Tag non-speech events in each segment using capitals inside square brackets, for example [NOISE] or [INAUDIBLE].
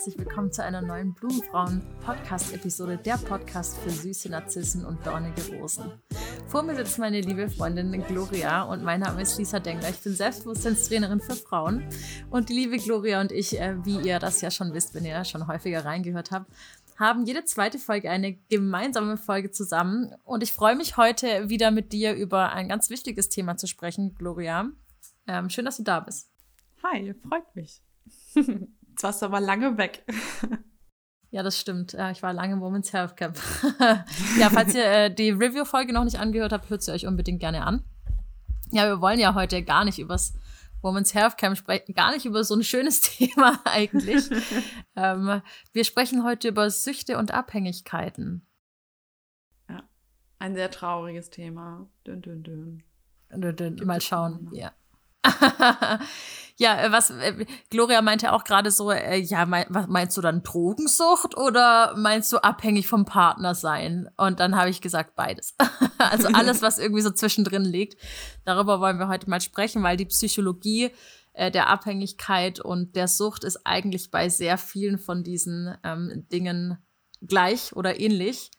herzlich willkommen zu einer neuen Blumenfrauen-Podcast-Episode, der Podcast für süße Narzissen und dornige Rosen. Vor mir sitzt meine liebe Freundin Gloria und mein Name ist Lisa Dengler. Ich bin Selbstbewusstseinstrainerin für Frauen und die liebe Gloria und ich, äh, wie ihr das ja schon wisst, wenn ihr schon häufiger reingehört habt, haben jede zweite Folge eine gemeinsame Folge zusammen und ich freue mich heute wieder mit dir über ein ganz wichtiges Thema zu sprechen, Gloria. Ähm, schön, dass du da bist. Hi, freut mich. [LAUGHS] Jetzt warst du aber lange weg. [LAUGHS] Ja, das stimmt. Ich war lange im Women's Health Camp. [LAUGHS] ja, falls ihr äh, die Review-Folge noch nicht angehört habt, hört sie euch unbedingt gerne an. Ja, wir wollen ja heute gar nicht übers Women's Health Camp sprechen, gar nicht über so ein schönes [LAUGHS] Thema eigentlich. ähm, wir sprechen heute über Süchte und Abhängigkeiten. Ja, ein sehr trauriges Thema. Dün, dün, dün. dün, dün. Mal schauen. Ja. [LAUGHS] ja, äh, was äh, Gloria meinte auch gerade so, äh, ja, mein, was meinst du dann Drogensucht oder meinst du abhängig vom Partner sein? Und dann habe ich gesagt beides. [LAUGHS] also alles, [LAUGHS] was irgendwie so zwischendrin liegt. Darüber wollen wir heute mal sprechen, weil die Psychologie äh, der Abhängigkeit und der Sucht ist eigentlich bei sehr vielen von diesen ähm, Dingen gleich oder ähnlich.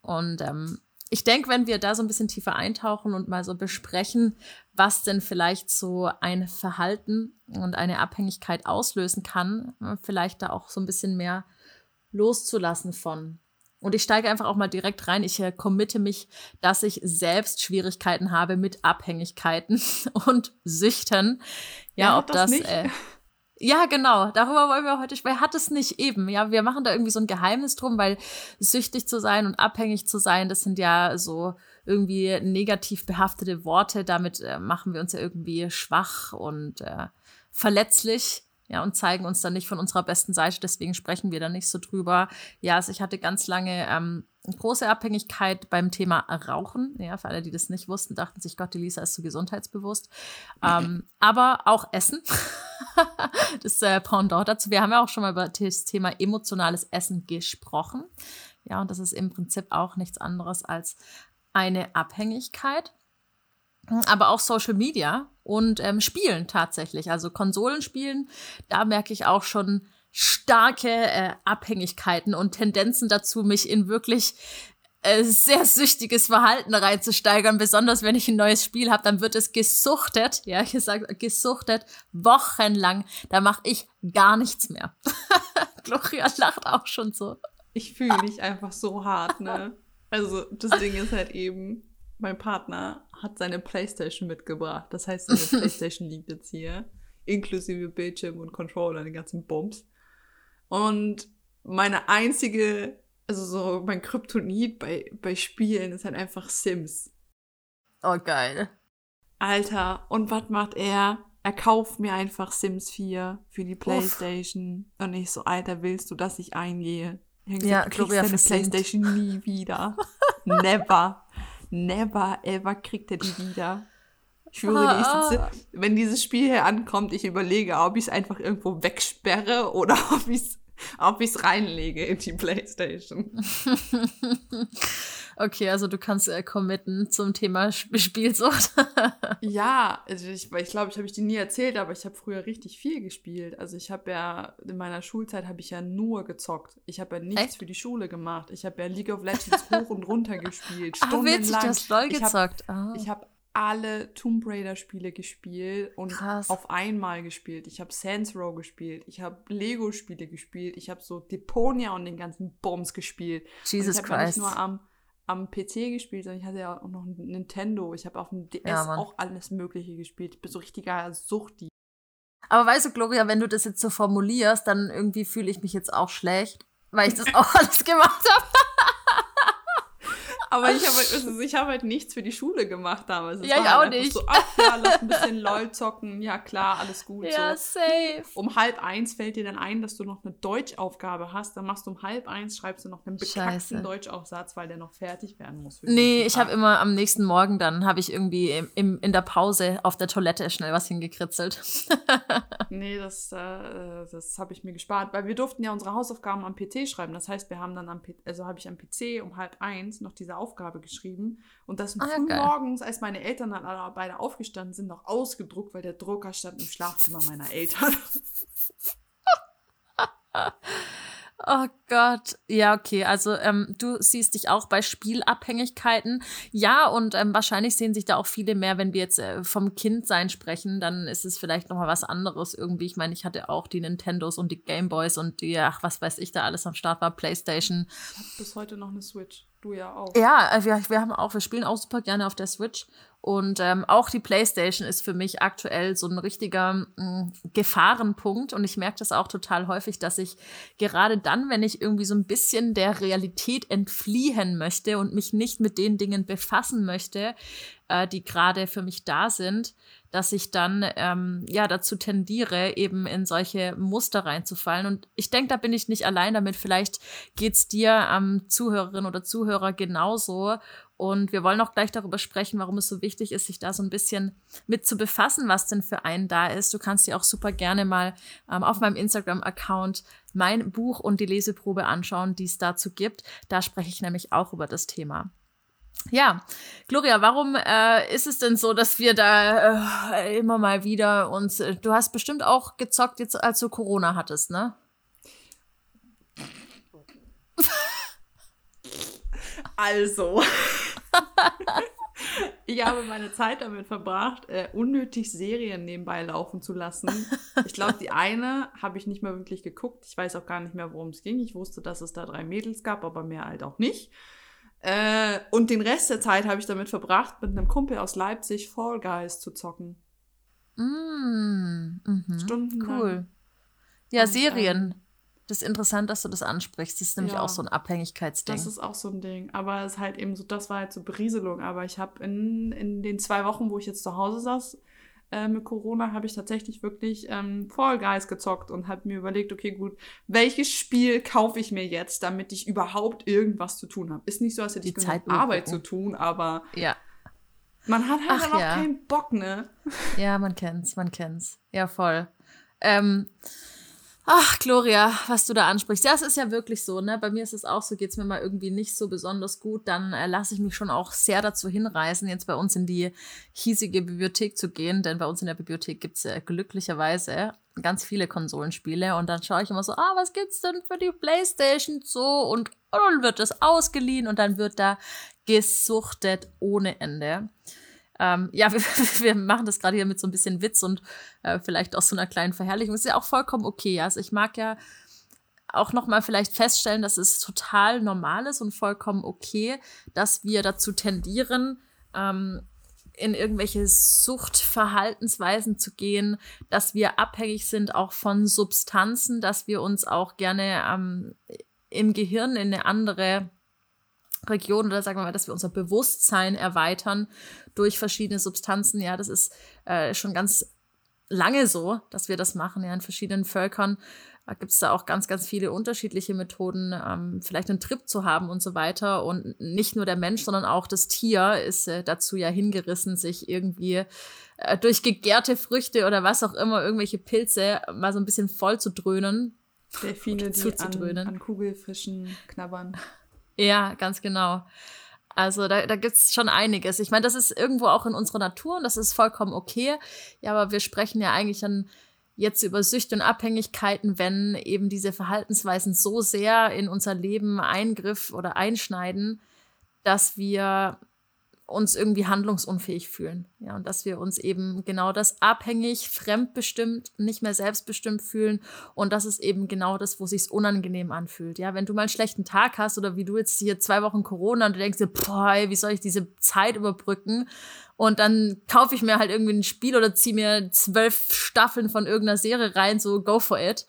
Und ähm, ich denke, wenn wir da so ein bisschen tiefer eintauchen und mal so besprechen, was denn vielleicht so ein Verhalten und eine Abhängigkeit auslösen kann, vielleicht da auch so ein bisschen mehr loszulassen von. Und ich steige einfach auch mal direkt rein. Ich äh, committe mich, dass ich selbst Schwierigkeiten habe mit Abhängigkeiten [LAUGHS] und Süchten. Ja, ja ob das, das äh, [LAUGHS] ja, genau. Darüber wollen wir heute sprechen. Hat es nicht eben? Ja, wir machen da irgendwie so ein Geheimnis drum, weil süchtig zu sein und abhängig zu sein, das sind ja so irgendwie negativ behaftete Worte. Damit äh, machen wir uns ja irgendwie schwach und äh, verletzlich. Ja, und zeigen uns dann nicht von unserer besten Seite, deswegen sprechen wir da nicht so drüber. Ja, also ich hatte ganz lange ähm, große Abhängigkeit beim Thema Rauchen. Ja, für alle, die das nicht wussten, dachten sich, Gott, die Lisa ist so gesundheitsbewusst. Ähm, aber auch Essen. [LAUGHS] [LAUGHS] das äh, Pendant dazu. Wir haben ja auch schon mal über das Thema emotionales Essen gesprochen. Ja, und das ist im Prinzip auch nichts anderes als eine Abhängigkeit aber auch Social Media und ähm, Spielen tatsächlich. Also Konsolenspielen, da merke ich auch schon starke äh, Abhängigkeiten und Tendenzen dazu, mich in wirklich äh, sehr süchtiges Verhalten reinzusteigern. Besonders wenn ich ein neues Spiel habe, dann wird es gesuchtet. Ja, ich sage gesuchtet wochenlang. Da mache ich gar nichts mehr. [LAUGHS] Gloria lacht auch schon so. Ich fühle dich einfach so hart, ne? Also das Ding ist halt eben, mein Partner hat seine Playstation mitgebracht. Das heißt, seine [LAUGHS] Playstation liegt jetzt hier. Inklusive Bildschirm und Controller, den ganzen Bums. Und meine einzige, also so mein Kryptonit bei, bei Spielen ist halt einfach Sims. Oh, geil. Alter, und was macht er? Er kauft mir einfach Sims 4 für die Playstation. Uff. Und ich so, Alter, willst du, dass ich eingehe? Ich ja, gesagt, du kriegst deine Playstation nie [LAUGHS] wieder. Never never ever kriegt er die wieder. Ich schwöre, ah, ich sitze, wenn dieses Spiel hier ankommt, ich überlege, ob ich es einfach irgendwo wegsperre oder [LAUGHS] ob ich es [LAUGHS] ob ich's reinlege in die Playstation. [LAUGHS] okay, also du kannst äh, committen zum Thema Spielsucht. [LAUGHS] ja, also ich, ich glaube, ich habe ich dir nie erzählt, aber ich habe früher richtig viel gespielt. Also ich habe ja, in meiner Schulzeit habe ich ja nur gezockt. Ich habe ja nichts Echt? für die Schule gemacht. Ich habe ja League of Legends hoch und runter gespielt, stundenlang. Ach, witzig, du hast LOL gezockt. Ich habe hab alle Tomb Raider Spiele gespielt und Krass. auf einmal gespielt. Ich habe Saints Row gespielt, ich habe Lego Spiele gespielt, ich habe so Deponia und den ganzen Bombs gespielt. Jesus und ich habe nicht nur am, am PC gespielt, sondern ich hatte ja auch noch ein Nintendo. Ich habe auf dem DS ja, auch alles Mögliche gespielt. Ich bin so richtiger Suchti. Aber weißt du, Gloria, wenn du das jetzt so formulierst, dann irgendwie fühle ich mich jetzt auch schlecht, weil ich das auch [LAUGHS] alles gemacht habe. Aber ich habe halt, ich hab halt nichts für die Schule gemacht damals. Es ja, ich halt auch nicht. So, ach ja, lass ein bisschen LOL zocken. Ja, klar, alles gut. Ja, so. safe. Um halb eins fällt dir dann ein, dass du noch eine Deutschaufgabe hast. Dann machst du um halb eins, schreibst du noch einen bekackten Deutschaufsatz, weil der noch fertig werden muss. nee, ich habe immer am nächsten Morgen dann, habe ich irgendwie im, im, in der Pause auf der Toilette schnell was hingekritzelt. [LAUGHS] nee, das, äh, das habe ich mir gespart, weil wir durften ja unsere Hausaufgaben am PC schreiben. Das heißt, wir haben dann am, also habe ich am PC um halb eins noch diese Aufgabe geschrieben und das ah, früh morgens, als meine Eltern dann alle beide aufgestanden sind, noch ausgedruckt, weil der Drucker stand im Schlafzimmer meiner Eltern. [LAUGHS] Oh Gott, ja, okay. Also ähm, du siehst dich auch bei Spielabhängigkeiten. Ja, und ähm, wahrscheinlich sehen sich da auch viele mehr, wenn wir jetzt äh, vom Kindsein sprechen, dann ist es vielleicht nochmal was anderes irgendwie. Ich meine, ich hatte auch die Nintendos und die Gameboys und die, ach, was weiß ich, da alles am Start war, Playstation. Ich habe bis heute noch eine Switch. Du ja auch. Ja, äh, wir, wir haben auch, wir spielen auch super gerne auf der Switch. Und ähm, auch die PlayStation ist für mich aktuell so ein richtiger mh, mm, Gefahrenpunkt. Und ich merke das auch total häufig, dass ich gerade dann, wenn ich irgendwie so ein bisschen der Realität entfliehen möchte und mich nicht mit den Dingen befassen möchte, äh, die gerade für mich da sind, dass ich dann ähm, ja dazu tendiere, eben in solche Muster reinzufallen. Und ich denke, da bin ich nicht allein damit. Vielleicht geht's dir am ähm, Zuhörerin oder Zuhörer genauso. Und wir wollen auch gleich darüber sprechen, warum es so wichtig ist, sich da so ein bisschen mit zu befassen, was denn für einen da ist. Du kannst dir auch super gerne mal ähm, auf meinem Instagram-Account mein Buch und die Leseprobe anschauen, die es dazu gibt. Da spreche ich nämlich auch über das Thema. Ja, Gloria, warum äh, ist es denn so, dass wir da äh, immer mal wieder uns. Äh, du hast bestimmt auch gezockt, jetzt als du Corona hattest, ne? Also. [LAUGHS] ich habe meine Zeit damit verbracht, äh, unnötig Serien nebenbei laufen zu lassen. Ich glaube, die eine habe ich nicht mehr wirklich geguckt. Ich weiß auch gar nicht mehr, worum es ging. Ich wusste, dass es da drei Mädels gab, aber mehr halt auch nicht. Äh, und den Rest der Zeit habe ich damit verbracht, mit einem Kumpel aus Leipzig Fall Guys zu zocken. Mm, mhm. Stundenlang. Cool. Ja, und, Serien. Ähm, das ist interessant, dass du das ansprichst. Das ist nämlich ja, auch so ein Abhängigkeitsding. Das ist auch so ein Ding. Aber es ist halt eben so, das war halt so Berieselung. Aber ich habe in, in den zwei Wochen, wo ich jetzt zu Hause saß, äh, mit Corona habe ich tatsächlich wirklich ähm, Fall Guys gezockt und habe mir überlegt, okay, gut, welches Spiel kaufe ich mir jetzt, damit ich überhaupt irgendwas zu tun habe? Ist nicht so, als hätte ich genug Arbeit gucken. zu tun, aber ja. man hat halt Ach, auch ja. keinen Bock, ne? Ja, man kennt's, man kennt's. Ja, voll. Ähm, Ach, Gloria, was du da ansprichst. Ja, es ist ja wirklich so, ne? Bei mir ist es auch so, geht's mir mal irgendwie nicht so besonders gut, dann äh, lasse ich mich schon auch sehr dazu hinreißen, jetzt bei uns in die hiesige Bibliothek zu gehen, denn bei uns in der Bibliothek gibt's äh, glücklicherweise ganz viele Konsolenspiele und dann schaue ich immer so, ah, was gibt's denn für die Playstation so und, und dann wird das ausgeliehen und dann wird da gesuchtet ohne Ende. Ähm, ja, [LAUGHS] wir, wir machen das gerade hier mit so ein bisschen Witz und äh, vielleicht auch so einer kleinen Verherrlichung. Ist ja auch vollkommen okay. Also ich mag ja auch noch mal vielleicht feststellen, dass es total normal ist und vollkommen okay, dass wir dazu tendieren, ähm, in irgendwelche Suchtverhaltensweisen zu gehen, dass wir abhängig sind auch von Substanzen, dass wir uns auch gerne ähm, im Gehirn in eine andere Region oder sagen wir mal, dass wir unser Bewusstsein erweitern durch verschiedene Substanzen. Ja, das ist äh, schon ganz lange so, dass wir das machen. Ja, in verschiedenen Völkern äh, gibt es da auch ganz, ganz viele unterschiedliche Methoden, ähm, vielleicht einen Trip zu haben und so weiter. Und nicht nur der Mensch, sondern auch das Tier ist äh, dazu ja hingerissen, sich irgendwie äh, durch gegärte Früchte oder was auch immer, irgendwelche Pilze mal so ein bisschen voll zu dröhnen. Delfine, die an, an Kugelfischen knabbern. Ja, ganz genau. Also da, da gibt es schon einiges. Ich meine, das ist irgendwo auch in unserer Natur und das ist vollkommen okay. Ja, aber wir sprechen ja eigentlich dann jetzt über Süchte und Abhängigkeiten, wenn eben diese Verhaltensweisen so sehr in unser Leben eingriff oder einschneiden, dass wir uns irgendwie handlungsunfähig fühlen. Ja, und dass wir uns eben genau das abhängig, fremdbestimmt, nicht mehr selbstbestimmt fühlen. Und das ist eben genau das, wo sich's unangenehm anfühlt. Ja, wenn du mal einen schlechten Tag hast oder wie du jetzt hier zwei Wochen Corona und du denkst dir, boah, ey, wie soll ich diese Zeit überbrücken? Und dann kaufe ich mir halt irgendwie ein Spiel oder ziehe mir zwölf Staffeln von irgendeiner Serie rein, so go for it.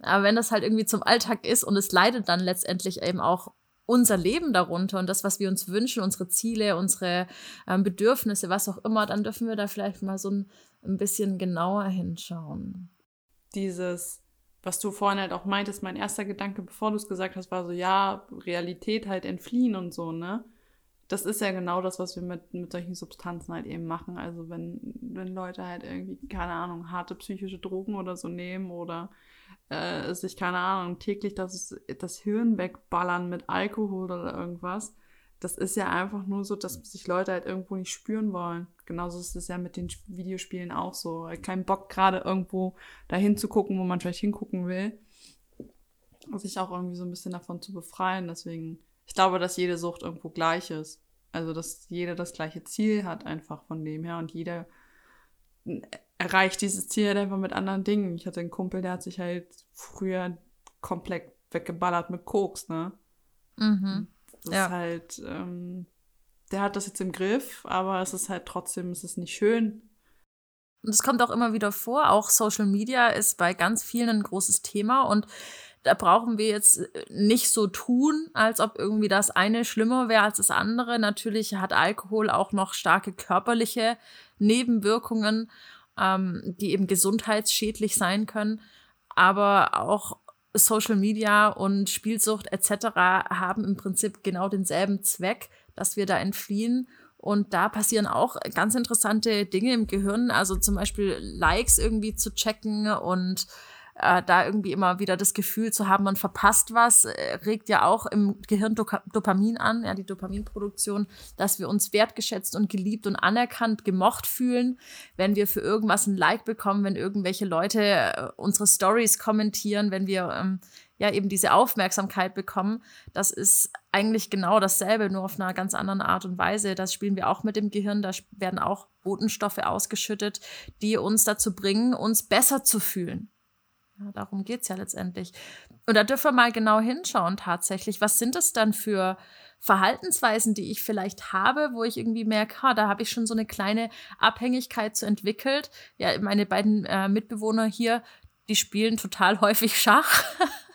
Aber wenn das halt irgendwie zum Alltag ist und es leidet dann letztendlich eben auch unser Leben darunter und das, was wir uns wünschen, unsere Ziele, unsere ähm, Bedürfnisse, was auch immer, dann dürfen wir da vielleicht mal so ein, ein bisschen genauer hinschauen. Dieses, was du vorhin halt auch meintest, mein erster Gedanke, bevor du es gesagt hast, war so, ja, Realität halt entfliehen und so, ne? Das ist ja genau das, was wir mit, mit solchen Substanzen halt eben machen. Also wenn, wenn Leute halt irgendwie, keine Ahnung, harte psychische Drogen oder so nehmen oder äh, sich, keine Ahnung, täglich das, das Hirn wegballern mit Alkohol oder irgendwas. Das ist ja einfach nur so, dass sich Leute halt irgendwo nicht spüren wollen. Genauso ist es ja mit den Videospielen auch so. Kein Bock gerade irgendwo dahin zu gucken, wo man vielleicht hingucken will. sich auch irgendwie so ein bisschen davon zu befreien. Deswegen, ich glaube, dass jede Sucht irgendwo gleich ist. Also, dass jeder das gleiche Ziel hat, einfach von dem her. Und jeder erreicht dieses Ziel halt einfach mit anderen Dingen. Ich hatte einen Kumpel, der hat sich halt früher komplett weggeballert mit Koks, ne? Mhm. Das ja. ist halt, ähm, der hat das jetzt im Griff, aber es ist halt trotzdem, es ist nicht schön. Und es kommt auch immer wieder vor, auch Social Media ist bei ganz vielen ein großes Thema und da brauchen wir jetzt nicht so tun, als ob irgendwie das eine schlimmer wäre als das andere. Natürlich hat Alkohol auch noch starke körperliche Nebenwirkungen, ähm, die eben gesundheitsschädlich sein können. Aber auch Social Media und Spielsucht etc. haben im Prinzip genau denselben Zweck, dass wir da entfliehen. Und da passieren auch ganz interessante Dinge im Gehirn, also zum Beispiel Likes irgendwie zu checken und äh, da irgendwie immer wieder das Gefühl zu haben, man verpasst was, äh, regt ja auch im Gehirn Do Dopamin an, ja, die Dopaminproduktion, dass wir uns wertgeschätzt und geliebt und anerkannt, gemocht fühlen, wenn wir für irgendwas ein Like bekommen, wenn irgendwelche Leute äh, unsere Stories kommentieren, wenn wir ähm, ja eben diese Aufmerksamkeit bekommen. Das ist eigentlich genau dasselbe, nur auf einer ganz anderen Art und Weise. Das spielen wir auch mit dem Gehirn. Da werden auch Botenstoffe ausgeschüttet, die uns dazu bringen, uns besser zu fühlen. Ja, darum geht es ja letztendlich. Und da dürfen wir mal genau hinschauen tatsächlich. Was sind es dann für Verhaltensweisen, die ich vielleicht habe, wo ich irgendwie merke, ha, da habe ich schon so eine kleine Abhängigkeit zu entwickelt. Ja, meine beiden äh, Mitbewohner hier, die spielen total häufig Schach. [LAUGHS]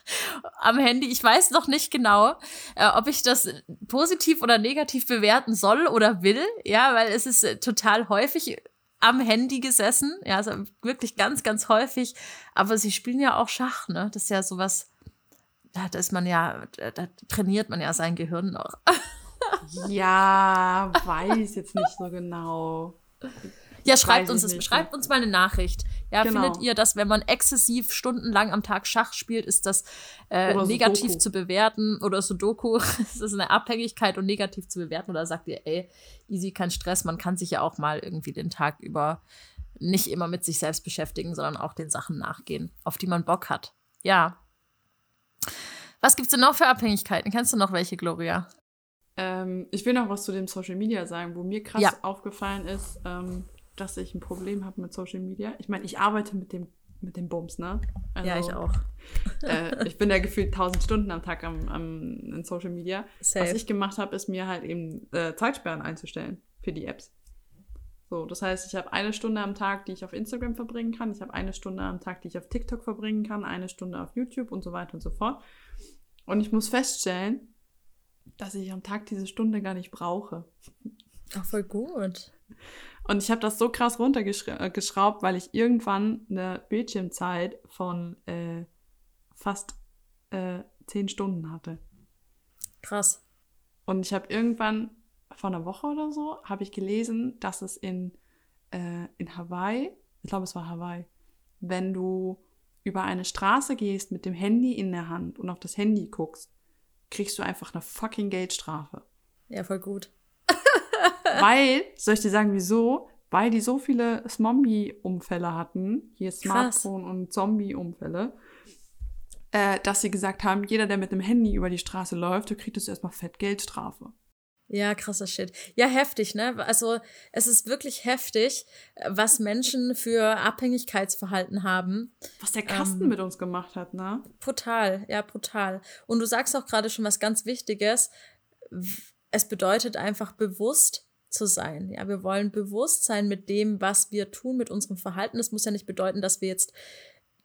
am Handy. Ich weiß noch nicht genau, äh, ob ich das positiv oder negativ bewerten soll oder will. Ja, weil es ist äh, total häufig am Handy gesessen. Ja, also wirklich ganz, ganz häufig. Aber sie spielen ja auch Schach, ne? Das ist ja sowas, da, ist man ja, da trainiert man ja sein Gehirn noch. [LAUGHS] ja, weiß jetzt nicht so genau. Ja, schreibt uns, das, schreibt uns mal eine Nachricht. Ja, genau. findet ihr, dass wenn man exzessiv stundenlang am Tag Schach spielt, ist das äh, negativ zu bewerten oder Sudoku, [LAUGHS] ist das eine Abhängigkeit und negativ zu bewerten oder sagt ihr, ey, easy, kein Stress, man kann sich ja auch mal irgendwie den Tag über nicht immer mit sich selbst beschäftigen, sondern auch den Sachen nachgehen, auf die man Bock hat. Ja. Was gibt's denn noch für Abhängigkeiten? Kennst du noch welche, Gloria? Ähm, ich will noch was zu dem Social Media sagen, wo mir krass ja. aufgefallen ist, ähm, dass ich ein Problem habe mit Social Media. Ich meine, ich arbeite mit dem, mit dem Bums, ne? Also, ja, ich auch. [LAUGHS] äh, ich bin ja gefühlt tausend Stunden am Tag am, am, in Social Media. Safe. Was ich gemacht habe, ist mir halt eben äh, Zeitsperren einzustellen für die Apps. So, das heißt, ich habe eine Stunde am Tag, die ich auf Instagram verbringen kann. Ich habe eine Stunde am Tag, die ich auf TikTok verbringen kann, eine Stunde auf YouTube und so weiter und so fort. Und ich muss feststellen, dass ich am Tag diese Stunde gar nicht brauche. Ach, voll gut. Und ich habe das so krass runtergeschraubt, weil ich irgendwann eine Bildschirmzeit von äh, fast äh, zehn Stunden hatte. Krass. Und ich habe irgendwann vor einer Woche oder so, habe ich gelesen, dass es in, äh, in Hawaii, ich glaube es war Hawaii, wenn du über eine Straße gehst mit dem Handy in der Hand und auf das Handy guckst, kriegst du einfach eine fucking Geldstrafe. Ja, voll gut. Weil, soll ich dir sagen, wieso? Weil die so viele Zombie-Unfälle hatten, hier Smartphone- und Zombie-Unfälle, äh, dass sie gesagt haben, jeder, der mit dem Handy über die Straße läuft, der kriegt jetzt erstmal fett Geldstrafe. Ja, krasser Shit. Ja, heftig, ne? Also, es ist wirklich heftig, was Menschen für Abhängigkeitsverhalten haben. Was der Kasten ähm, mit uns gemacht hat, ne? Brutal, ja, brutal. Und du sagst auch gerade schon was ganz Wichtiges. Es bedeutet einfach bewusst zu sein. Ja, wir wollen bewusst sein mit dem, was wir tun, mit unserem Verhalten. Das muss ja nicht bedeuten, dass wir jetzt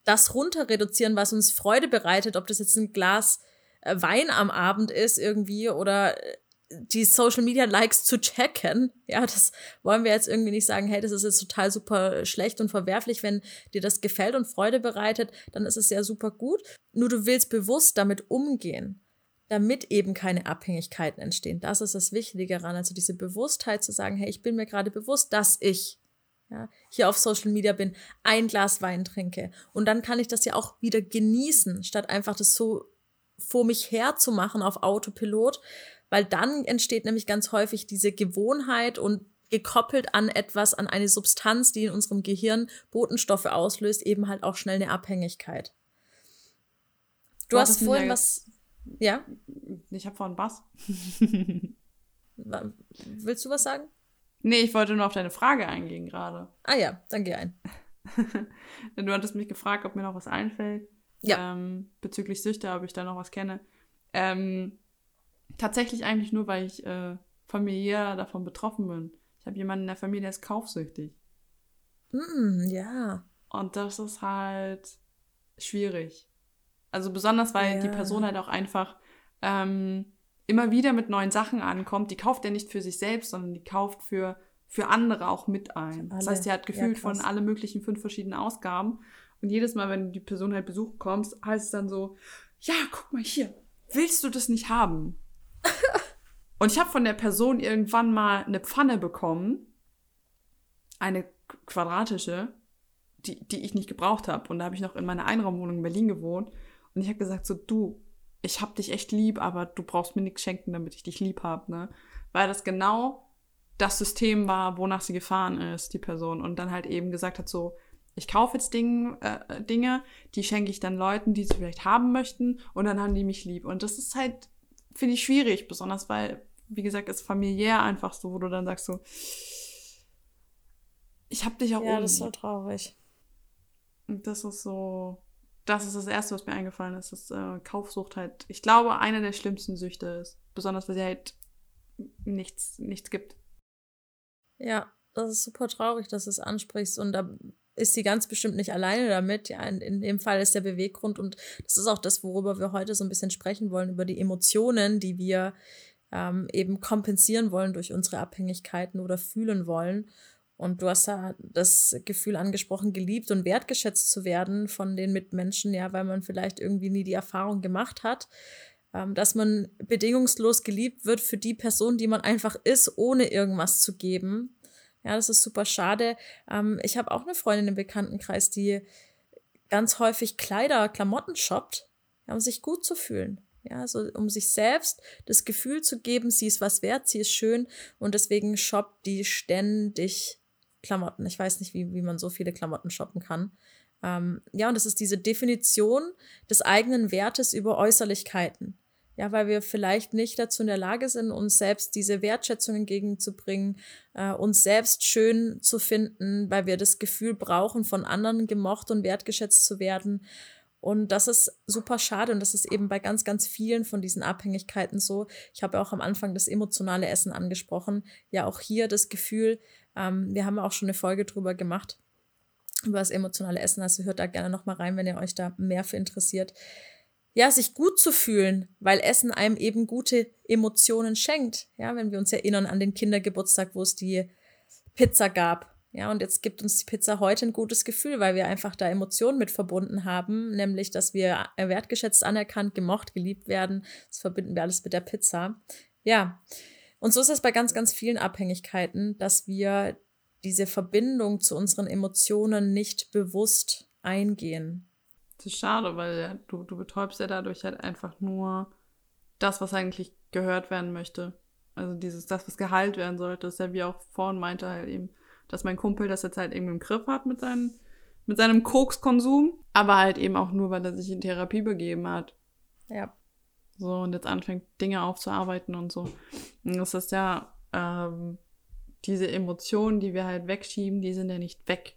das runter reduzieren, was uns Freude bereitet, ob das jetzt ein Glas äh, Wein am Abend ist irgendwie oder äh, die Social Media Likes zu checken. Ja, das wollen wir jetzt irgendwie nicht sagen, hey, das ist jetzt total super schlecht und verwerflich. Wenn dir das gefällt und Freude bereitet, dann ist es ja super gut. Nur du willst bewusst damit umgehen damit eben keine Abhängigkeiten entstehen. Das ist das Wichtige daran. Also diese Bewusstheit zu sagen, hey, ich bin mir gerade bewusst, dass ich ja, hier auf Social Media bin, ein Glas Wein trinke. Und dann kann ich das ja auch wieder genießen, statt einfach das so vor mich herzumachen auf Autopilot, weil dann entsteht nämlich ganz häufig diese Gewohnheit und gekoppelt an etwas, an eine Substanz, die in unserem Gehirn Botenstoffe auslöst, eben halt auch schnell eine Abhängigkeit. Du, du hast vorhin was. Ja? Ich habe vorhin [LAUGHS] was. Willst du was sagen? Nee, ich wollte nur auf deine Frage eingehen gerade. Ah ja, dann geh ein. [LAUGHS] du hattest mich gefragt, ob mir noch was einfällt. Ja. Ähm, bezüglich Süchte, ob ich da noch was kenne. Ähm, tatsächlich eigentlich nur, weil ich äh, familiär davon betroffen bin. Ich habe jemanden in der Familie, der ist kaufsüchtig. Mm, ja. Und das ist halt schwierig. Also besonders, weil ja. die Person halt auch einfach ähm, immer wieder mit neuen Sachen ankommt. Die kauft er nicht für sich selbst, sondern die kauft für, für andere auch mit ein. Das heißt, sie hat gefühlt ja, von alle möglichen fünf verschiedenen Ausgaben. Und jedes Mal, wenn du die Person halt Besuch kommst, heißt es dann so, ja, guck mal hier, willst du das nicht haben? [LAUGHS] Und ich habe von der Person irgendwann mal eine Pfanne bekommen, eine quadratische, die, die ich nicht gebraucht habe. Und da habe ich noch in meiner Einraumwohnung in Berlin gewohnt. Und ich habe gesagt, so du, ich hab dich echt lieb, aber du brauchst mir nichts schenken, damit ich dich lieb hab, ne? Weil das genau das System war, wonach sie gefahren ist, die Person. Und dann halt eben gesagt hat, so, ich kaufe jetzt Ding, äh, Dinge, die schenke ich dann Leuten, die sie vielleicht haben möchten, und dann haben die mich lieb. Und das ist halt, finde ich, schwierig, besonders weil, wie gesagt, es familiär einfach so, wo du dann sagst so, ich hab dich auch Ja, das ist so traurig. Und das ist so, das ist das Erste, was mir eingefallen ist, dass äh, Kaufsucht halt, ich glaube, eine der schlimmsten Süchte ist. Besonders, weil sie halt nichts, nichts gibt. Ja, das ist super traurig, dass du es ansprichst. Und da ist sie ganz bestimmt nicht alleine damit. Ja, in, in dem Fall ist der Beweggrund. Und das ist auch das, worüber wir heute so ein bisschen sprechen wollen, über die Emotionen, die wir ähm, eben kompensieren wollen durch unsere Abhängigkeiten oder fühlen wollen. Und du hast ja das Gefühl angesprochen, geliebt und wertgeschätzt zu werden von den Mitmenschen, ja, weil man vielleicht irgendwie nie die Erfahrung gemacht hat, ähm, dass man bedingungslos geliebt wird für die Person, die man einfach ist, ohne irgendwas zu geben. Ja, das ist super schade. Ähm, ich habe auch eine Freundin im Bekanntenkreis, die ganz häufig Kleider, Klamotten shoppt, um sich gut zu fühlen. Ja, so um sich selbst das Gefühl zu geben, sie ist was wert, sie ist schön und deswegen shoppt die ständig Klamotten. Ich weiß nicht, wie, wie man so viele Klamotten shoppen kann. Ähm, ja, und das ist diese Definition des eigenen Wertes über Äußerlichkeiten. Ja, weil wir vielleicht nicht dazu in der Lage sind, uns selbst diese Wertschätzung entgegenzubringen, äh, uns selbst schön zu finden, weil wir das Gefühl brauchen, von anderen gemocht und wertgeschätzt zu werden. Und das ist super schade und das ist eben bei ganz, ganz vielen von diesen Abhängigkeiten so. Ich habe auch am Anfang das emotionale Essen angesprochen. Ja, auch hier das Gefühl, ähm, wir haben auch schon eine Folge drüber gemacht, über das emotionale Essen. Also hört da gerne nochmal rein, wenn ihr euch da mehr für interessiert. Ja, sich gut zu fühlen, weil Essen einem eben gute Emotionen schenkt. Ja, wenn wir uns erinnern an den Kindergeburtstag, wo es die Pizza gab. Ja, und jetzt gibt uns die Pizza heute ein gutes Gefühl, weil wir einfach da Emotionen mit verbunden haben, nämlich, dass wir wertgeschätzt, anerkannt, gemocht, geliebt werden. Das verbinden wir alles mit der Pizza. Ja, und so ist es bei ganz, ganz vielen Abhängigkeiten, dass wir diese Verbindung zu unseren Emotionen nicht bewusst eingehen. Das ist schade, weil du, du betäubst ja dadurch halt einfach nur das, was eigentlich gehört werden möchte. Also dieses, das, was geheilt werden sollte, ist ja wie auch vorhin meinte halt eben, dass mein Kumpel das jetzt halt irgendwie im Griff hat mit, seinen, mit seinem Kokskonsum, aber halt eben auch nur, weil er sich in Therapie begeben hat. Ja. So, und jetzt anfängt, Dinge aufzuarbeiten und so. Und das ist ja, ähm, diese Emotionen, die wir halt wegschieben, die sind ja nicht weg.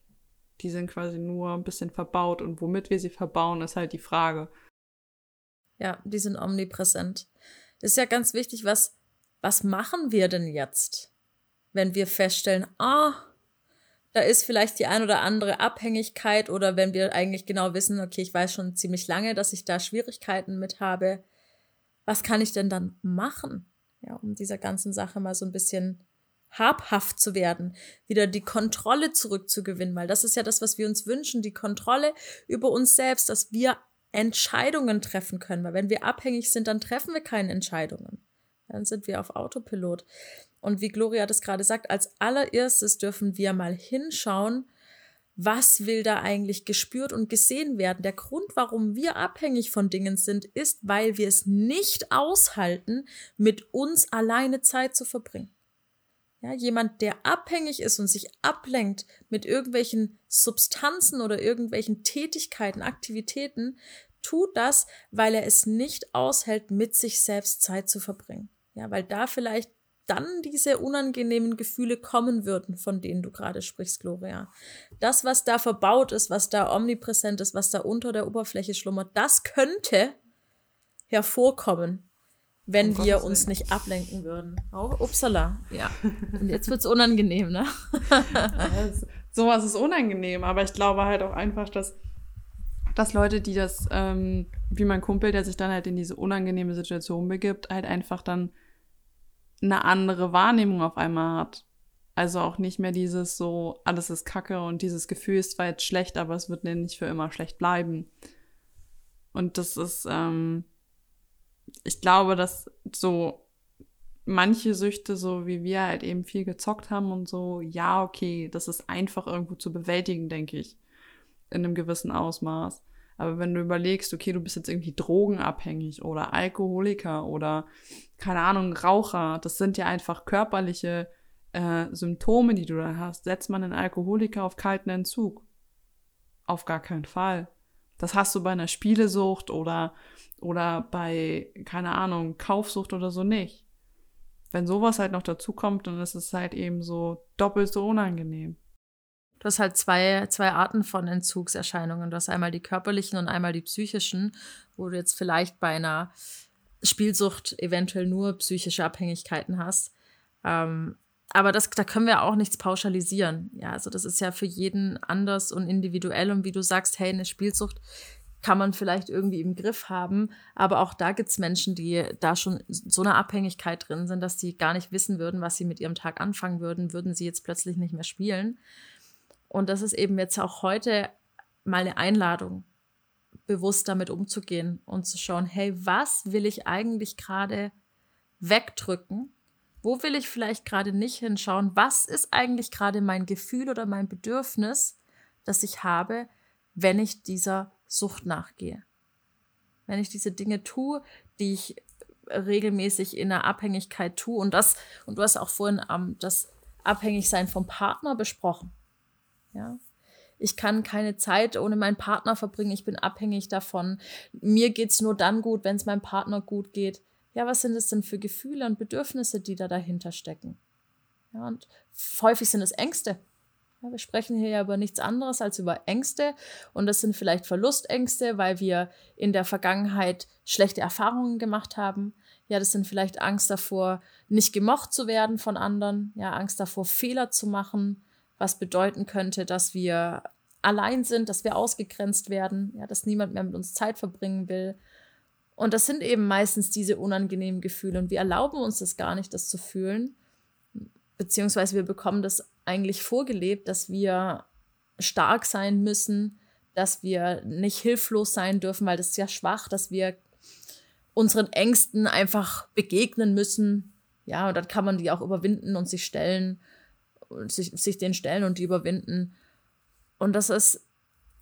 Die sind quasi nur ein bisschen verbaut und womit wir sie verbauen, ist halt die Frage. Ja, die sind omnipräsent. Ist ja ganz wichtig, was, was machen wir denn jetzt, wenn wir feststellen, ah, da ist vielleicht die ein oder andere Abhängigkeit oder wenn wir eigentlich genau wissen, okay, ich weiß schon ziemlich lange, dass ich da Schwierigkeiten mit habe. Was kann ich denn dann machen, ja, um dieser ganzen Sache mal so ein bisschen habhaft zu werden, wieder die Kontrolle zurückzugewinnen, weil das ist ja das, was wir uns wünschen, die Kontrolle über uns selbst, dass wir Entscheidungen treffen können, weil wenn wir abhängig sind, dann treffen wir keine Entscheidungen. Dann sind wir auf Autopilot. Und wie Gloria das gerade sagt, als allererstes dürfen wir mal hinschauen, was will da eigentlich gespürt und gesehen werden? Der Grund, warum wir abhängig von Dingen sind, ist, weil wir es nicht aushalten, mit uns alleine Zeit zu verbringen. Ja, jemand, der abhängig ist und sich ablenkt mit irgendwelchen Substanzen oder irgendwelchen Tätigkeiten, Aktivitäten, tut das, weil er es nicht aushält, mit sich selbst Zeit zu verbringen. Ja, weil da vielleicht dann diese unangenehmen Gefühle kommen würden, von denen du gerade sprichst, Gloria. Das, was da verbaut ist, was da omnipräsent ist, was da unter der Oberfläche schlummert, das könnte hervorkommen, wenn um wir uns nicht ablenken würden. Oh, upsala, ja. Und jetzt wird es unangenehm, ne? sowas ist unangenehm, aber ich glaube halt auch einfach, dass, dass Leute, die das, ähm, wie mein Kumpel, der sich dann halt in diese unangenehme Situation begibt, halt einfach dann eine andere Wahrnehmung auf einmal hat. Also auch nicht mehr dieses so, alles ist kacke und dieses Gefühl ist zwar jetzt schlecht, aber es wird nicht für immer schlecht bleiben. Und das ist, ähm, ich glaube, dass so manche Süchte, so wie wir halt eben viel gezockt haben und so, ja, okay, das ist einfach irgendwo zu bewältigen, denke ich. In einem gewissen Ausmaß. Aber wenn du überlegst, okay, du bist jetzt irgendwie drogenabhängig oder Alkoholiker oder keine Ahnung, Raucher, das sind ja einfach körperliche äh, Symptome, die du da hast. Setzt man einen Alkoholiker auf kalten Entzug? Auf gar keinen Fall. Das hast du bei einer Spielesucht oder, oder bei, keine Ahnung, Kaufsucht oder so nicht. Wenn sowas halt noch dazu kommt, dann ist es halt eben so doppelt so unangenehm. Du hast halt zwei, zwei Arten von Entzugserscheinungen. Du hast einmal die körperlichen und einmal die psychischen, wo du jetzt vielleicht bei einer Spielsucht eventuell nur psychische Abhängigkeiten hast. Ähm, aber das, da können wir auch nichts pauschalisieren. Ja, also das ist ja für jeden anders und individuell. Und wie du sagst, hey, eine Spielsucht kann man vielleicht irgendwie im Griff haben. Aber auch da gibt es Menschen, die da schon so eine Abhängigkeit drin sind, dass sie gar nicht wissen würden, was sie mit ihrem Tag anfangen würden, würden sie jetzt plötzlich nicht mehr spielen. Und das ist eben jetzt auch heute mal eine Einladung, bewusst damit umzugehen und zu schauen, hey, was will ich eigentlich gerade wegdrücken? Wo will ich vielleicht gerade nicht hinschauen? Was ist eigentlich gerade mein Gefühl oder mein Bedürfnis, das ich habe, wenn ich dieser Sucht nachgehe? Wenn ich diese Dinge tue, die ich regelmäßig in der Abhängigkeit tue und das, und du hast auch vorhin ähm, das Abhängigsein vom Partner besprochen. Ja, ich kann keine Zeit ohne meinen Partner verbringen, ich bin abhängig davon. Mir geht es nur dann gut, wenn es meinem Partner gut geht ja, was sind es denn für Gefühle und Bedürfnisse, die da dahinter stecken? Ja, und häufig sind es Ängste. Ja, wir sprechen hier ja über nichts anderes als über Ängste. Und das sind vielleicht Verlustängste, weil wir in der Vergangenheit schlechte Erfahrungen gemacht haben. Ja, das sind vielleicht Angst davor, nicht gemocht zu werden von anderen. Ja, Angst davor, Fehler zu machen, was bedeuten könnte, dass wir allein sind, dass wir ausgegrenzt werden, ja, dass niemand mehr mit uns Zeit verbringen will. Und das sind eben meistens diese unangenehmen Gefühle. Und wir erlauben uns das gar nicht, das zu fühlen. Beziehungsweise wir bekommen das eigentlich vorgelebt, dass wir stark sein müssen, dass wir nicht hilflos sein dürfen, weil das ist ja schwach, dass wir unseren Ängsten einfach begegnen müssen. Ja, und dann kann man die auch überwinden und sich stellen, sich, sich den stellen und die überwinden. Und das ist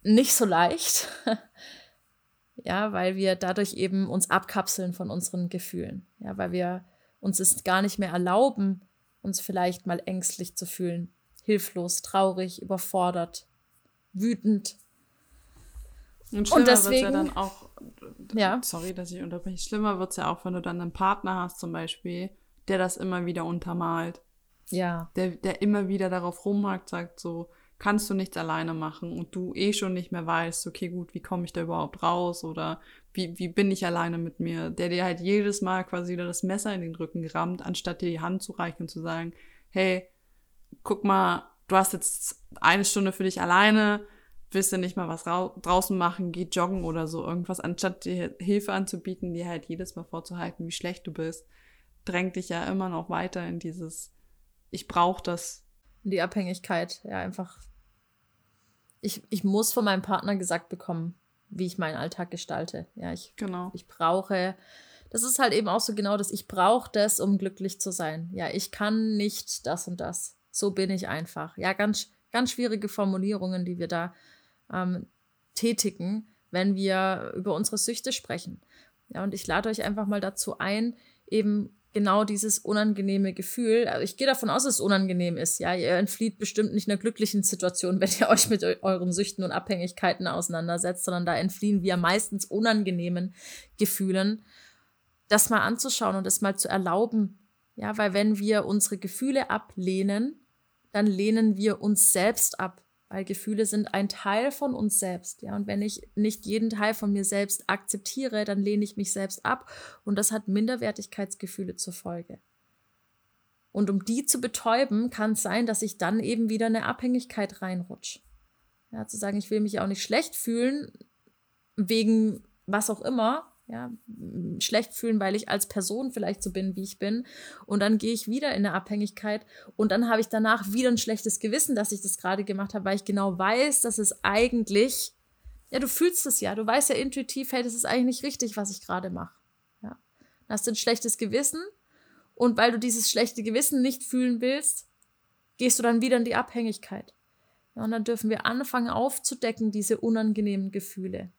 nicht so leicht. [LAUGHS] ja, weil wir dadurch eben uns abkapseln von unseren Gefühlen, ja, weil wir uns es gar nicht mehr erlauben, uns vielleicht mal ängstlich zu fühlen, hilflos, traurig, überfordert, wütend. Und, und deswegen ja dann auch, ja. sorry, dass ich unterbreche, schlimmer wird es ja auch, wenn du dann einen Partner hast zum Beispiel, der das immer wieder untermalt. Ja. Der, der immer wieder darauf rumhakt, sagt so, kannst du nichts alleine machen? Und du eh schon nicht mehr weißt, okay, gut, wie komme ich da überhaupt raus? Oder wie, wie bin ich alleine mit mir, der dir halt jedes Mal quasi wieder das Messer in den Rücken rammt, anstatt dir die Hand zu reichen und zu sagen, hey, guck mal, du hast jetzt eine Stunde für dich alleine, willst du nicht mal was draußen machen, geh joggen oder so irgendwas, anstatt dir Hilfe anzubieten, dir halt jedes Mal vorzuhalten, wie schlecht du bist, drängt dich ja immer noch weiter in dieses, ich brauche das. Die Abhängigkeit, ja, einfach ich, ich muss von meinem Partner gesagt bekommen, wie ich meinen Alltag gestalte. Ja, ich, genau. ich brauche, das ist halt eben auch so genau das, ich brauche das, um glücklich zu sein. Ja, ich kann nicht das und das. So bin ich einfach. Ja, ganz, ganz schwierige Formulierungen, die wir da ähm, tätigen, wenn wir über unsere Süchte sprechen. Ja, und ich lade euch einfach mal dazu ein, eben genau dieses unangenehme Gefühl. Also ich gehe davon aus, dass es unangenehm ist. Ja, ihr entflieht bestimmt nicht einer glücklichen Situation, wenn ihr euch mit euren Süchten und Abhängigkeiten auseinandersetzt, sondern da entfliehen wir meistens unangenehmen Gefühlen. Das mal anzuschauen und das mal zu erlauben. Ja, weil wenn wir unsere Gefühle ablehnen, dann lehnen wir uns selbst ab weil Gefühle sind ein Teil von uns selbst. Ja, und wenn ich nicht jeden Teil von mir selbst akzeptiere, dann lehne ich mich selbst ab und das hat Minderwertigkeitsgefühle zur Folge. Und um die zu betäuben, kann es sein, dass ich dann eben wieder eine Abhängigkeit reinrutsche. Ja, zu sagen, ich will mich auch nicht schlecht fühlen, wegen was auch immer, ja, schlecht fühlen, weil ich als Person vielleicht so bin, wie ich bin. Und dann gehe ich wieder in eine Abhängigkeit und dann habe ich danach wieder ein schlechtes Gewissen, dass ich das gerade gemacht habe, weil ich genau weiß, dass es eigentlich, ja, du fühlst es ja, du weißt ja intuitiv, hey, das ist eigentlich nicht richtig, was ich gerade mache. Ja. Dann hast du ein schlechtes Gewissen und weil du dieses schlechte Gewissen nicht fühlen willst, gehst du dann wieder in die Abhängigkeit. Ja, und dann dürfen wir anfangen aufzudecken, diese unangenehmen Gefühle.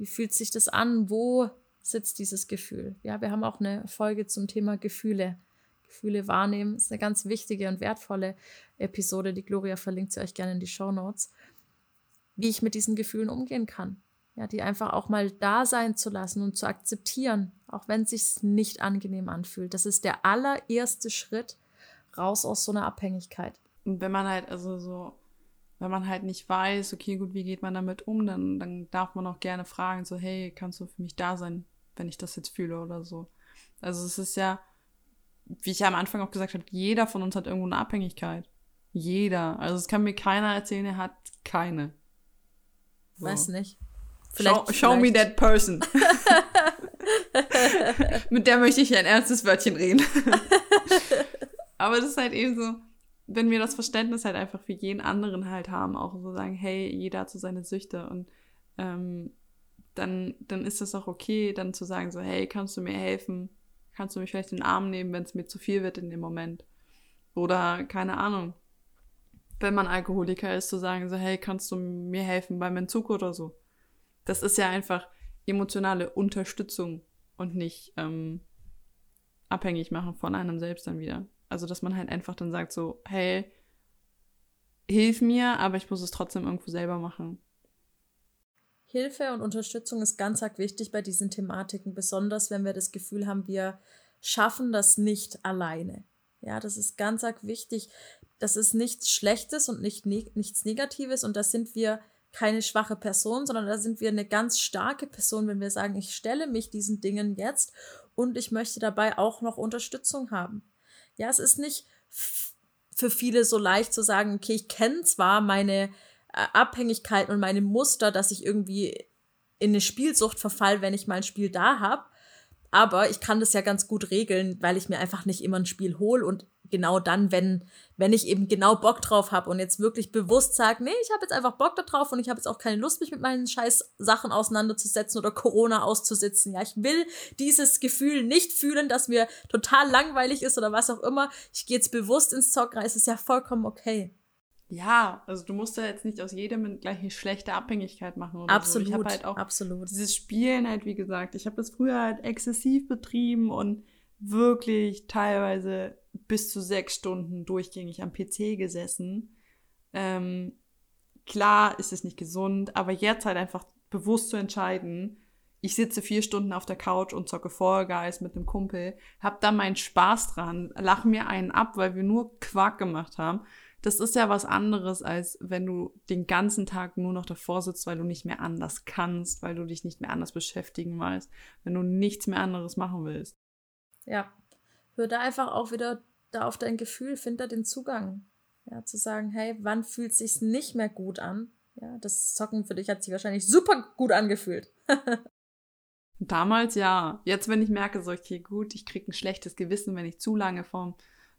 Wie fühlt sich das an? Wo sitzt dieses Gefühl? Ja, wir haben auch eine Folge zum Thema Gefühle. Gefühle wahrnehmen ist eine ganz wichtige und wertvolle Episode. Die Gloria verlinkt sie euch gerne in die Show Notes. Wie ich mit diesen Gefühlen umgehen kann. Ja, die einfach auch mal da sein zu lassen und zu akzeptieren, auch wenn es sich nicht angenehm anfühlt. Das ist der allererste Schritt raus aus so einer Abhängigkeit. Und wenn man halt also so wenn man halt nicht weiß, okay, gut, wie geht man damit um, dann, dann darf man auch gerne fragen, so, hey, kannst du für mich da sein, wenn ich das jetzt fühle oder so. Also es ist ja, wie ich ja am Anfang auch gesagt habe, jeder von uns hat irgendwo eine Abhängigkeit. Jeder. Also es kann mir keiner erzählen, er hat keine. So. Weiß nicht. Vielleicht, show, show vielleicht. me that person. [LAUGHS] Mit der möchte ich ein ernstes Wörtchen reden. [LAUGHS] Aber das ist halt eben so, wenn wir das Verständnis halt einfach für jeden anderen halt haben, auch so sagen, hey, jeder hat so seine Süchte und ähm, dann, dann ist das auch okay, dann zu sagen, so, hey, kannst du mir helfen? Kannst du mich vielleicht in den Arm nehmen, wenn es mir zu viel wird in dem Moment? Oder keine Ahnung, wenn man Alkoholiker ist, zu sagen, so, hey, kannst du mir helfen beim Entzug oder so? Das ist ja einfach emotionale Unterstützung und nicht ähm, abhängig machen von einem selbst dann wieder. Also, dass man halt einfach dann sagt so, hey, hilf mir, aber ich muss es trotzdem irgendwo selber machen. Hilfe und Unterstützung ist ganz arg wichtig bei diesen Thematiken, besonders wenn wir das Gefühl haben, wir schaffen das nicht alleine. Ja, das ist ganz arg wichtig. Das ist nichts Schlechtes und nicht ne nichts Negatives und da sind wir keine schwache Person, sondern da sind wir eine ganz starke Person, wenn wir sagen, ich stelle mich diesen Dingen jetzt und ich möchte dabei auch noch Unterstützung haben. Ja, es ist nicht für viele so leicht zu sagen, okay, ich kenne zwar meine äh, Abhängigkeiten und meine Muster, dass ich irgendwie in eine Spielsucht verfall, wenn ich mein Spiel da habe, aber ich kann das ja ganz gut regeln, weil ich mir einfach nicht immer ein Spiel hole und genau dann, wenn, wenn ich eben genau Bock drauf habe und jetzt wirklich bewusst sage, nee, ich habe jetzt einfach Bock darauf und ich habe jetzt auch keine Lust, mich mit meinen scheiß Sachen auseinanderzusetzen oder Corona auszusitzen. Ja, ich will dieses Gefühl nicht fühlen, dass mir total langweilig ist oder was auch immer. Ich gehe jetzt bewusst ins Zocken, es ist ja vollkommen okay. Ja, also du musst ja jetzt nicht aus jedem gleich eine schlechte Abhängigkeit machen. Oder absolut, so. Ich habe halt auch absolut. dieses Spielen halt, wie gesagt, ich habe das früher halt exzessiv betrieben und wirklich teilweise bis zu sechs Stunden durchgängig am PC gesessen. Ähm, klar ist es nicht gesund, aber jetzt halt einfach bewusst zu entscheiden, ich sitze vier Stunden auf der Couch und zocke Fall Guys mit einem Kumpel, hab da meinen Spaß dran, lach mir einen ab, weil wir nur Quark gemacht haben. Das ist ja was anderes, als wenn du den ganzen Tag nur noch davor sitzt, weil du nicht mehr anders kannst, weil du dich nicht mehr anders beschäftigen weißt, wenn du nichts mehr anderes machen willst. Ja, hör da einfach auch wieder da auf dein Gefühl, find da den Zugang. Ja, zu sagen, hey, wann fühlt sich's nicht mehr gut an? Ja, das Zocken für dich hat sich wahrscheinlich super gut angefühlt. [LAUGHS] Damals ja. Jetzt, wenn ich merke, so, okay, gut, ich krieg ein schlechtes Gewissen, wenn ich zu lange vom,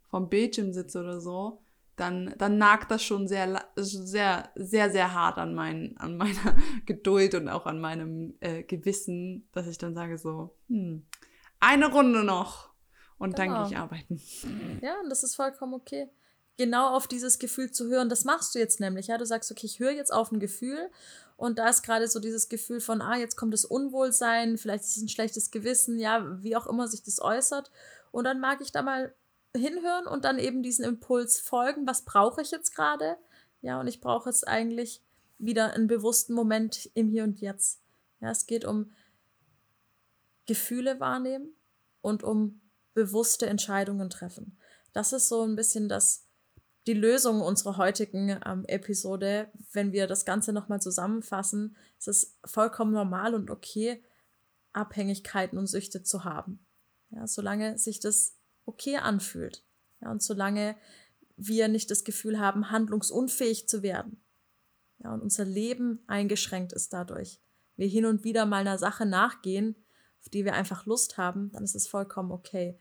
vom Bildschirm sitze oder so, dann, dann nagt das schon sehr, sehr, sehr, sehr hart an, mein, an meiner [LAUGHS] Geduld und auch an meinem äh, Gewissen, dass ich dann sage so, hm, eine Runde noch und genau. dann gehe ich arbeiten. Ja, und das ist vollkommen okay. Genau auf dieses Gefühl zu hören, das machst du jetzt nämlich. Ja, du sagst, okay, ich höre jetzt auf ein Gefühl und da ist gerade so dieses Gefühl von, ah, jetzt kommt das Unwohlsein, vielleicht ist es ein schlechtes Gewissen, ja, wie auch immer sich das äußert. Und dann mag ich da mal hinhören und dann eben diesen Impuls folgen. Was brauche ich jetzt gerade? Ja, und ich brauche jetzt eigentlich wieder einen bewussten Moment im Hier und Jetzt. Ja, es geht um Gefühle wahrnehmen und um bewusste Entscheidungen treffen. Das ist so ein bisschen das, die Lösung unserer heutigen ähm, Episode. Wenn wir das Ganze nochmal zusammenfassen, es ist vollkommen normal und okay, Abhängigkeiten und Süchte zu haben. Ja, solange sich das okay anfühlt. Ja, und solange wir nicht das Gefühl haben, handlungsunfähig zu werden. Ja, und unser Leben eingeschränkt ist dadurch. Wir hin und wieder mal einer Sache nachgehen, auf die wir einfach Lust haben, dann ist es vollkommen okay.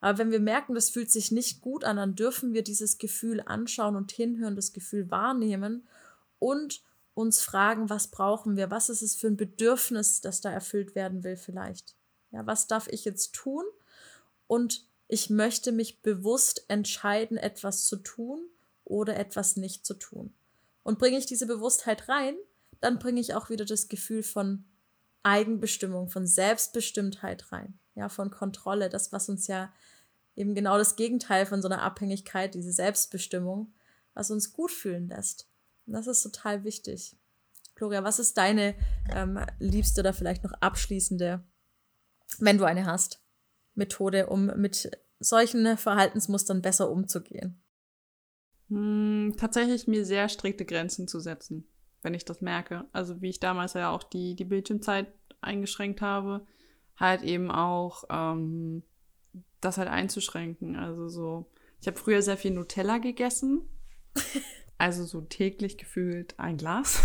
Aber wenn wir merken, das fühlt sich nicht gut an, dann dürfen wir dieses Gefühl anschauen und hinhören, das Gefühl wahrnehmen und uns fragen, was brauchen wir? Was ist es für ein Bedürfnis, das da erfüllt werden will vielleicht? Ja, was darf ich jetzt tun? Und ich möchte mich bewusst entscheiden, etwas zu tun oder etwas nicht zu tun. Und bringe ich diese Bewusstheit rein, dann bringe ich auch wieder das Gefühl von Eigenbestimmung, von Selbstbestimmtheit rein, ja, von Kontrolle, das, was uns ja eben genau das Gegenteil von so einer Abhängigkeit, diese Selbstbestimmung, was uns gut fühlen lässt. Und das ist total wichtig. Gloria, was ist deine ähm, liebste oder vielleicht noch abschließende, wenn du eine hast, Methode, um mit solchen Verhaltensmustern besser umzugehen? Hm, tatsächlich mir sehr strikte Grenzen zu setzen, wenn ich das merke. Also wie ich damals ja auch die, die Bildschirmzeit eingeschränkt habe, halt eben auch ähm, das halt einzuschränken. Also so, ich habe früher sehr viel Nutella gegessen. [LAUGHS] Also so täglich gefühlt ein Glas.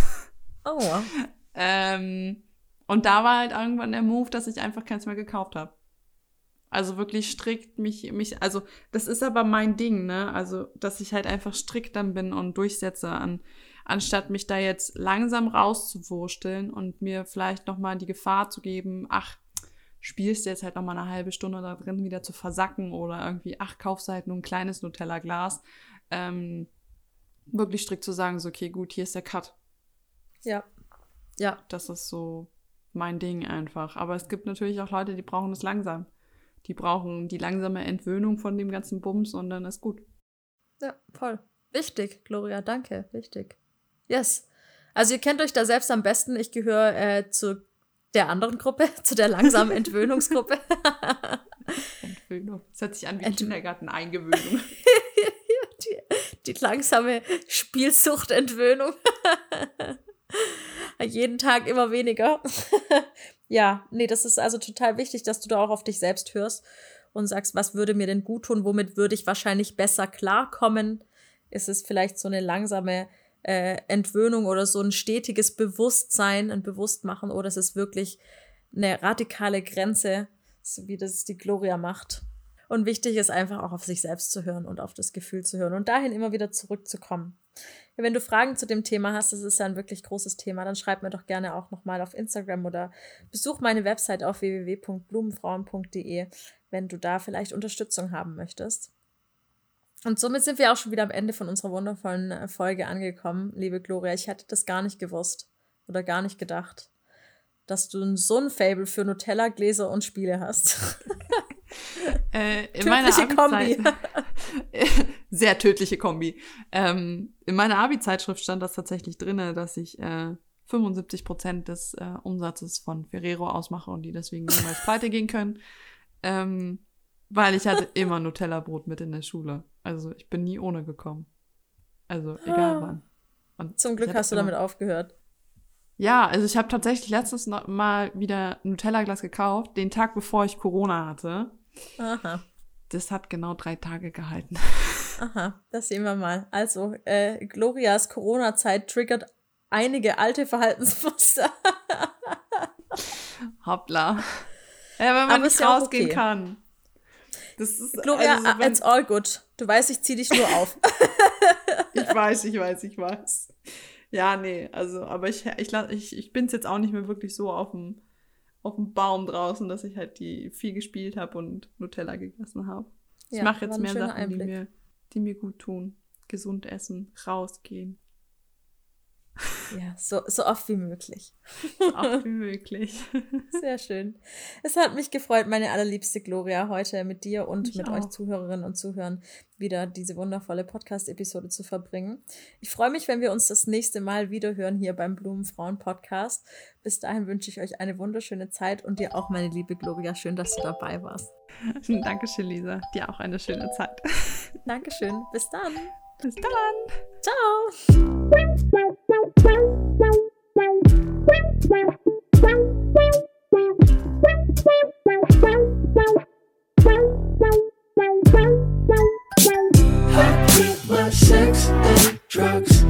Oh. [LAUGHS] ähm, und da war halt irgendwann der Move, dass ich einfach keins mehr gekauft habe. Also wirklich strikt mich, mich, also das ist aber mein Ding, ne? Also, dass ich halt einfach strikt dann bin und durchsetze, an, anstatt mich da jetzt langsam rauszuwursteln und mir vielleicht nochmal die Gefahr zu geben, ach, spielst du jetzt halt nochmal eine halbe Stunde da drin wieder zu versacken oder irgendwie, ach, kaufst du halt nur ein kleines Nutella-Glas. Ähm, wirklich strikt zu sagen, so, okay, gut, hier ist der Cut. Ja. Ja. Das ist so mein Ding einfach. Aber es gibt natürlich auch Leute, die brauchen es langsam. Die brauchen die langsame Entwöhnung von dem ganzen Bums und dann ist gut. Ja, voll. Wichtig, Gloria, danke. Wichtig. Yes. Also ihr kennt euch da selbst am besten. Ich gehöre äh, zu der anderen Gruppe, [LAUGHS] zu der langsamen Entwöhnungsgruppe. [LAUGHS] Entwöhnung. Das hört sich an wie Ent Kindergarten-Eingewöhnung. [LAUGHS] die, die langsame Spielsuchtentwöhnung. Jeden Tag immer weniger. Ja, nee, das ist also total wichtig, dass du da auch auf dich selbst hörst und sagst, was würde mir denn gut tun, womit würde ich wahrscheinlich besser klarkommen? Ist es vielleicht so eine langsame äh, Entwöhnung oder so ein stetiges Bewusstsein, ein Bewusstmachen oder ist es wirklich eine radikale Grenze, so wie das die Gloria macht? Und wichtig ist einfach auch auf sich selbst zu hören und auf das Gefühl zu hören und dahin immer wieder zurückzukommen. Ja, wenn du Fragen zu dem Thema hast, das ist ja ein wirklich großes Thema, dann schreib mir doch gerne auch nochmal auf Instagram oder besuch meine Website auf www.blumenfrauen.de, wenn du da vielleicht Unterstützung haben möchtest. Und somit sind wir auch schon wieder am Ende von unserer wundervollen äh, Folge angekommen, liebe Gloria. Ich hätte das gar nicht gewusst oder gar nicht gedacht, dass du so ein Fable für Nutella-Gläser und Spiele hast. [LAUGHS] Äh, in [LAUGHS] tödliche Kombi. [LAUGHS] sehr tödliche Kombi. Ähm, in meiner Abi-Zeitschrift stand das tatsächlich drin, dass ich äh, 75 Prozent des äh, Umsatzes von Ferrero ausmache und die deswegen niemals [LAUGHS] pleite gehen können. Ähm, weil ich hatte immer Nutella-Brot mit in der Schule. Also ich bin nie ohne gekommen. Also egal ah. wann. Und Zum Glück hast du damit aufgehört. Ja, also ich habe tatsächlich letztes Mal wieder Nutella-Glas gekauft, den Tag bevor ich Corona hatte. Aha. Das hat genau drei Tage gehalten. [LAUGHS] Aha, das sehen wir mal. Also, äh, Glorias Corona-Zeit triggert einige alte Verhaltensmuster. [LAUGHS] Hoppla. Ja, wenn man Aber nicht rausgehen okay. kann. Das ist, Gloria, also, wenn, it's all good. Du weißt, ich zieh dich nur auf. [LAUGHS] [LAUGHS] ich weiß, ich weiß, ich weiß. Ja, nee, also, aber ich, ich, ich, ich bin jetzt auch nicht mehr wirklich so auf dem auf dem Baum draußen, dass ich halt die viel gespielt habe und Nutella gegessen habe. Ich ja, mache jetzt mehr Sachen, die mir, die mir gut tun. Gesund essen, rausgehen. Ja, so, so oft wie möglich. So oft wie möglich. [LAUGHS] Sehr schön. Es hat mich gefreut, meine allerliebste Gloria, heute mit dir und ich mit auch. euch Zuhörerinnen und Zuhörern wieder diese wundervolle Podcast-Episode zu verbringen. Ich freue mich, wenn wir uns das nächste Mal wieder hören hier beim Blumenfrauen-Podcast. Bis dahin wünsche ich euch eine wunderschöne Zeit und dir auch, meine liebe Gloria, schön, dass du dabei warst. [LAUGHS] Dankeschön, Lisa. Dir auch eine schöne Zeit. [LAUGHS] Dankeschön. Bis dann. Bis dann. Ciao. Sex, and drugs.